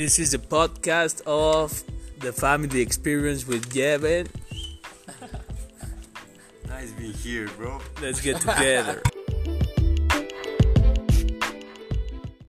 This is a podcast of the family experience with Jevin. Nice being here, bro. Let's get together.